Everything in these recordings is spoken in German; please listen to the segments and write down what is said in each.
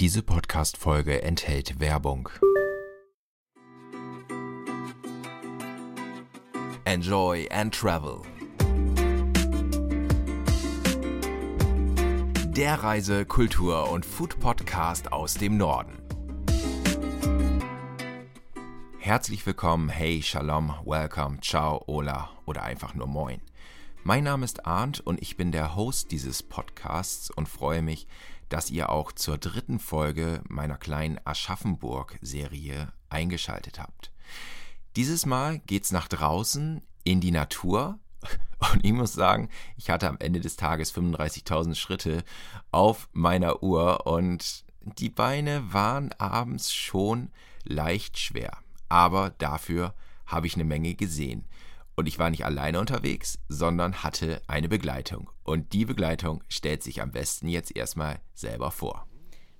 Diese Podcast-Folge enthält Werbung. Enjoy and Travel. Der Reise-, Kultur- und Food-Podcast aus dem Norden. Herzlich willkommen, hey, Shalom, Welcome, Ciao, Ola oder einfach nur Moin. Mein Name ist Arndt und ich bin der Host dieses Podcasts und freue mich, dass ihr auch zur dritten Folge meiner kleinen Aschaffenburg-Serie eingeschaltet habt. Dieses Mal geht's nach draußen in die Natur und ich muss sagen, ich hatte am Ende des Tages 35.000 Schritte auf meiner Uhr und die Beine waren abends schon leicht schwer. Aber dafür habe ich eine Menge gesehen. Und ich war nicht alleine unterwegs, sondern hatte eine Begleitung. Und die Begleitung stellt sich am besten jetzt erstmal selber vor.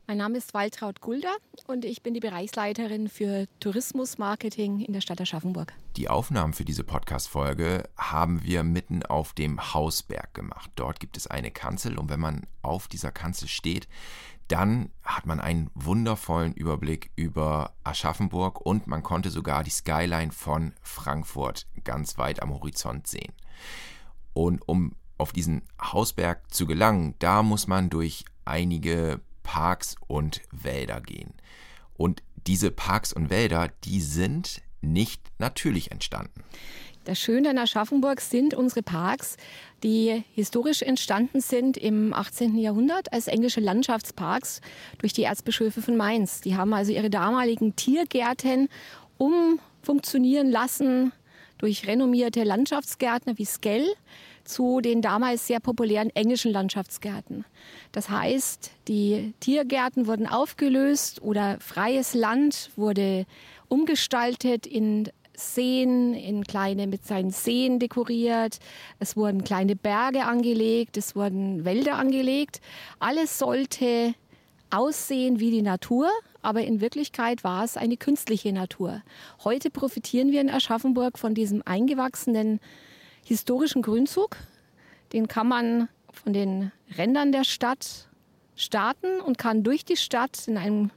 Mein Name ist Waltraud Gulder und ich bin die Bereichsleiterin für Tourismusmarketing in der Stadt Aschaffenburg. Die Aufnahmen für diese Podcast-Folge haben wir mitten auf dem Hausberg gemacht. Dort gibt es eine Kanzel und wenn man auf dieser Kanzel steht, dann hat man einen wundervollen Überblick über Aschaffenburg und man konnte sogar die Skyline von Frankfurt ganz weit am Horizont sehen. Und um auf diesen Hausberg zu gelangen, da muss man durch einige Parks und Wälder gehen. Und diese Parks und Wälder, die sind nicht natürlich entstanden. Das Schöne an Aschaffenburg sind unsere Parks, die historisch entstanden sind im 18. Jahrhundert als englische Landschaftsparks durch die Erzbischöfe von Mainz. Die haben also ihre damaligen Tiergärten umfunktionieren lassen durch renommierte Landschaftsgärtner wie Skell zu den damals sehr populären englischen Landschaftsgärten. Das heißt, die Tiergärten wurden aufgelöst oder freies Land wurde umgestaltet in Seen, in kleine mit seinen Seen dekoriert. Es wurden kleine Berge angelegt, es wurden Wälder angelegt. Alles sollte aussehen wie die Natur, aber in Wirklichkeit war es eine künstliche Natur. Heute profitieren wir in Aschaffenburg von diesem eingewachsenen historischen Grünzug. Den kann man von den Rändern der Stadt starten und kann durch die Stadt in einem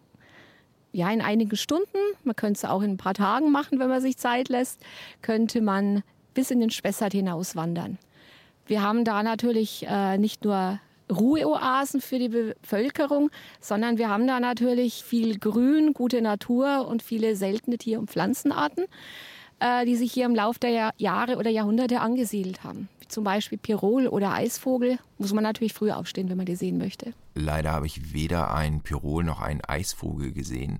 ja, in einigen Stunden, man könnte es auch in ein paar Tagen machen, wenn man sich Zeit lässt, könnte man bis in den Spessart hinaus wandern. Wir haben da natürlich äh, nicht nur Ruheoasen für die Bevölkerung, sondern wir haben da natürlich viel Grün, gute Natur und viele seltene Tier- und Pflanzenarten. Äh, die sich hier im Laufe der Jahre oder Jahrhunderte angesiedelt haben. Zum Beispiel Pirol oder Eisvogel. Muss man natürlich früh aufstehen, wenn man die sehen möchte. Leider habe ich weder einen Pirol noch einen Eisvogel gesehen.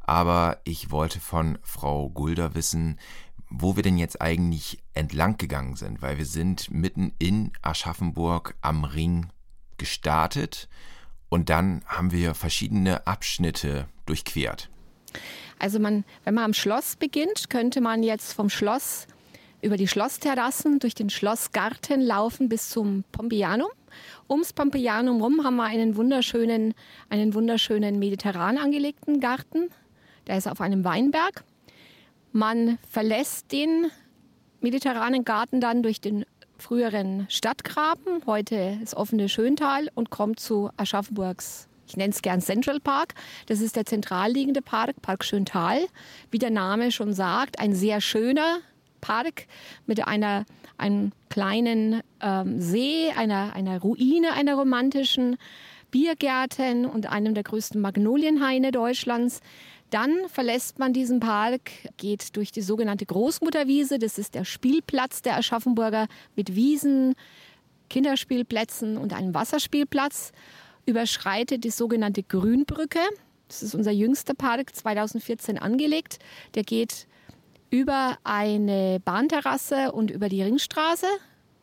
Aber ich wollte von Frau Gulder wissen, wo wir denn jetzt eigentlich entlang gegangen sind, weil wir sind mitten in Aschaffenburg am Ring gestartet und dann haben wir verschiedene Abschnitte durchquert. Also man, wenn man am Schloss beginnt, könnte man jetzt vom Schloss über die Schlossterrassen durch den Schlossgarten laufen bis zum Pompeianum. Ums Pompeianum rum haben wir einen wunderschönen, einen wunderschönen mediterran angelegten Garten. Der ist auf einem Weinberg. Man verlässt den mediterranen Garten dann durch den früheren Stadtgraben, heute das offene Schöntal, und kommt zu Aschaffenburgs ich nenne es gern Central Park. Das ist der zentral liegende Park, Park Schöntal. Wie der Name schon sagt, ein sehr schöner Park mit einer, einem kleinen ähm, See, einer, einer Ruine einer romantischen Biergärten und einem der größten Magnolienhaine Deutschlands. Dann verlässt man diesen Park, geht durch die sogenannte Großmutterwiese. Das ist der Spielplatz der Aschaffenburger mit Wiesen, Kinderspielplätzen und einem Wasserspielplatz überschreitet die sogenannte Grünbrücke. Das ist unser jüngster Park, 2014 angelegt. Der geht über eine Bahnterrasse und über die Ringstraße.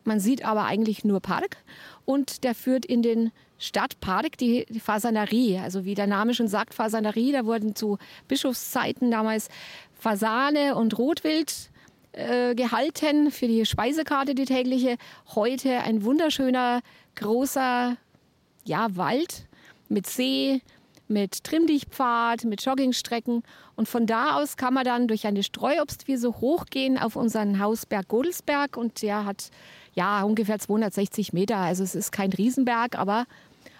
Man sieht aber eigentlich nur Park. Und der führt in den Stadtpark, die, Fasanerie. Also wie der Name schon sagt, Fasanerie. Da wurden zu Bischofszeiten damals Fasane und Rotwild äh, gehalten für die Speisekarte, die tägliche. Heute ein wunderschöner, großer ja, Wald mit See, mit Trimmdichtpfad, mit Joggingstrecken. Und von da aus kann man dann durch eine Streuobstwiese hochgehen auf unseren Hausberg Godelsberg. Und der hat ja ungefähr 260 Meter. Also es ist kein Riesenberg, aber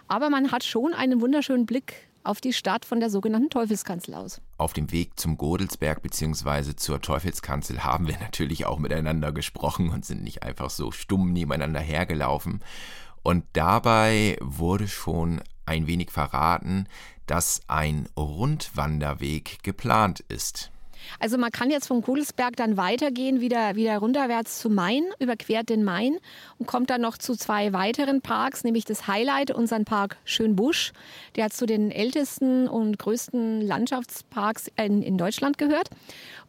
aber man hat schon einen wunderschönen Blick auf die Stadt von der sogenannten Teufelskanzel aus. Auf dem Weg zum Godelsberg bzw. zur Teufelskanzel haben wir natürlich auch miteinander gesprochen und sind nicht einfach so stumm nebeneinander hergelaufen. Und dabei wurde schon ein wenig verraten, dass ein Rundwanderweg geplant ist. Also man kann jetzt vom Kudelsberg dann weitergehen, wieder, wieder runterwärts zu Main, überquert den Main und kommt dann noch zu zwei weiteren Parks, nämlich das Highlight, unseren Park Schönbusch. Der zu den ältesten und größten Landschaftsparks in, in Deutschland gehört.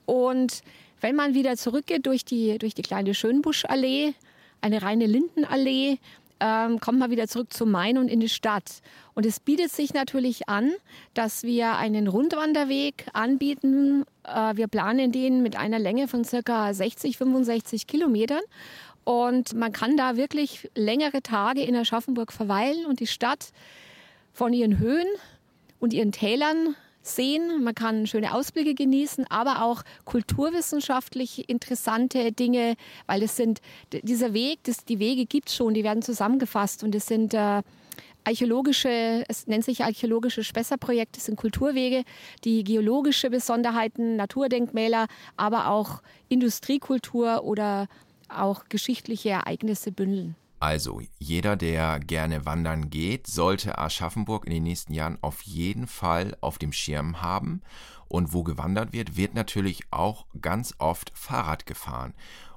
Und wenn man wieder zurückgeht durch die, durch die kleine Schönbuschallee, eine reine Lindenallee, ähm, kommt man wieder zurück zum Main und in die Stadt. Und es bietet sich natürlich an, dass wir einen Rundwanderweg anbieten. Äh, wir planen den mit einer Länge von circa 60, 65 Kilometern. Und man kann da wirklich längere Tage in Aschaffenburg verweilen und die Stadt von ihren Höhen und ihren Tälern sehen. Man kann schöne Ausblicke genießen, aber auch kulturwissenschaftlich interessante Dinge, weil es sind dieser Weg, das, die Wege gibt es schon, die werden zusammengefasst und es sind äh, archäologische, es nennt sich archäologische Spessarprojekte, sind Kulturwege, die geologische Besonderheiten, Naturdenkmäler, aber auch Industriekultur oder auch geschichtliche Ereignisse bündeln. Also, jeder, der gerne wandern geht, sollte Aschaffenburg in den nächsten Jahren auf jeden Fall auf dem Schirm haben. Und wo gewandert wird, wird natürlich auch ganz oft Fahrrad gefahren.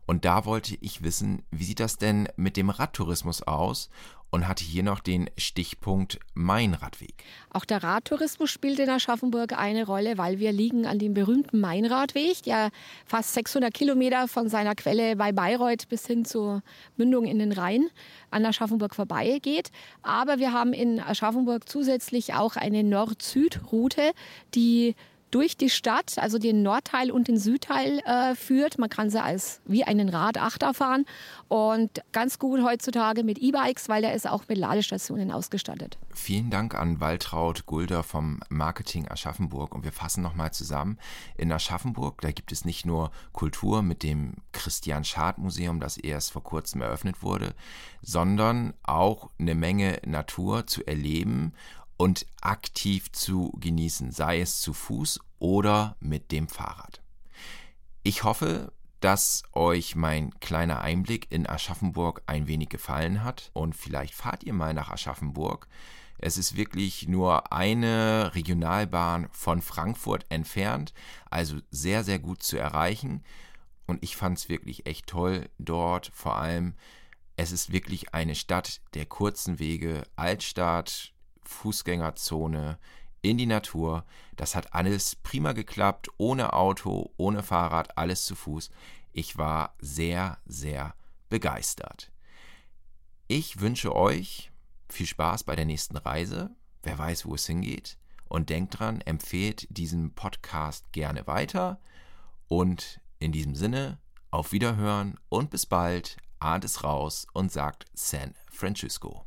Und da wollte ich wissen, wie sieht das denn mit dem Radtourismus aus und hatte hier noch den Stichpunkt Mainradweg. Auch der Radtourismus spielt in Aschaffenburg eine Rolle, weil wir liegen an dem berühmten Mainradweg, der fast 600 Kilometer von seiner Quelle bei Bayreuth bis hin zur Mündung in den Rhein an Aschaffenburg vorbeigeht. Aber wir haben in Aschaffenburg zusätzlich auch eine Nord-Süd-Route, die durch die Stadt, also den Nordteil und den Südteil äh, führt. Man kann sie als wie einen Radachter fahren und ganz gut heutzutage mit E-Bikes, weil der ist auch mit Ladestationen ausgestattet. Vielen Dank an Waltraud Gulder vom Marketing Aschaffenburg und wir fassen nochmal zusammen. In Aschaffenburg, da gibt es nicht nur Kultur mit dem Christian Schad Museum, das erst vor kurzem eröffnet wurde, sondern auch eine Menge Natur zu erleben und aktiv zu genießen, sei es zu Fuß oder mit dem Fahrrad. Ich hoffe, dass euch mein kleiner Einblick in Aschaffenburg ein wenig gefallen hat und vielleicht fahrt ihr mal nach Aschaffenburg. Es ist wirklich nur eine Regionalbahn von Frankfurt entfernt, also sehr, sehr gut zu erreichen. Und ich fand es wirklich echt toll dort. Vor allem, es ist wirklich eine Stadt der kurzen Wege, Altstadt, Fußgängerzone, in die Natur. Das hat alles prima geklappt, ohne Auto, ohne Fahrrad, alles zu Fuß. Ich war sehr, sehr begeistert. Ich wünsche euch viel Spaß bei der nächsten Reise. Wer weiß, wo es hingeht. Und denkt dran, empfehlt diesen Podcast gerne weiter. Und in diesem Sinne, auf Wiederhören und bis bald. Ahnt es raus und sagt San Francisco.